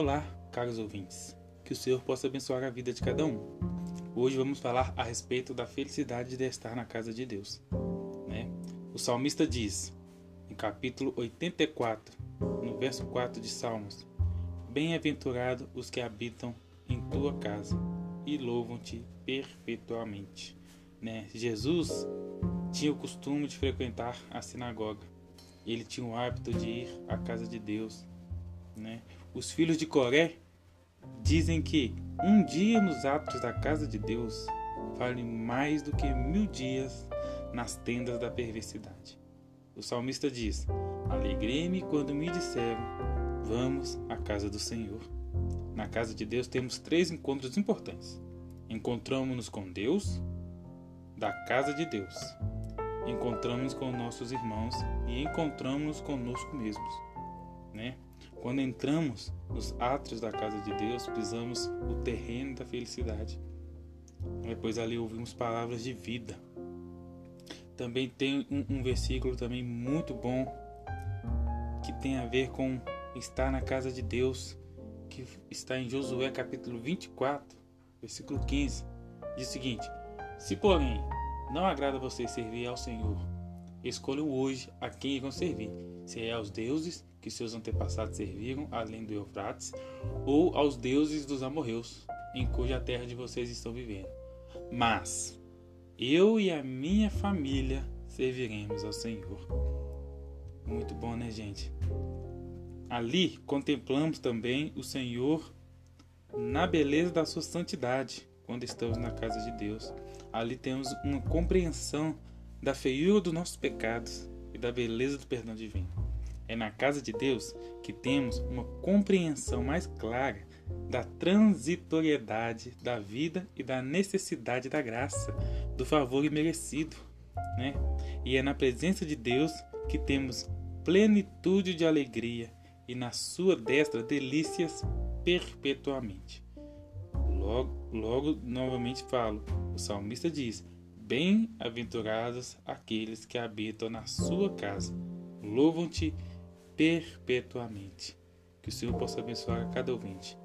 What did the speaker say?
Olá, caros ouvintes. Que o Senhor possa abençoar a vida de cada um. Hoje vamos falar a respeito da felicidade de estar na casa de Deus. Né? O salmista diz, em capítulo 84, no verso 4 de Salmos: Bem-aventurado os que habitam em tua casa e louvam-te perpetuamente. Né? Jesus tinha o costume de frequentar a sinagoga. Ele tinha o hábito de ir à casa de Deus. Né? Os filhos de Coré dizem que um dia nos atos da casa de Deus vale mais do que mil dias nas tendas da perversidade. O salmista diz: Alegrei-me quando me disseram, vamos à casa do Senhor. Na casa de Deus temos três encontros importantes. Encontramos-nos com Deus, da casa de Deus. Encontramos-nos com nossos irmãos e encontramos-nos conosco mesmos. Né? Quando entramos nos átrios da casa de Deus, pisamos o terreno da felicidade. Depois ali ouvimos palavras de vida. Também tem um, um versículo também muito bom que tem a ver com estar na casa de Deus, que está em Josué capítulo 24, versículo 15. Diz o seguinte: Se porém não agrada a servir ao Senhor, escolham hoje a quem vão servir, se é aos deuses que seus antepassados serviram além do Eufrates, ou aos deuses dos amorreus, em cuja terra de vocês estão vivendo. Mas eu e a minha família serviremos ao Senhor. Muito bom, né, gente? Ali contemplamos também o Senhor na beleza da sua santidade, quando estamos na casa de Deus. Ali temos uma compreensão da feiura dos nossos pecados e da beleza do perdão divino. É na casa de Deus que temos uma compreensão mais clara da transitoriedade da vida e da necessidade da graça, do favor imerecido. Né? E é na presença de Deus que temos plenitude de alegria e na sua destra delícias perpetuamente. Logo, logo novamente falo, o salmista diz: Bem-aventurados aqueles que habitam na sua casa, louvam-te perpetuamente. Que o Senhor possa abençoar a cada ouvinte.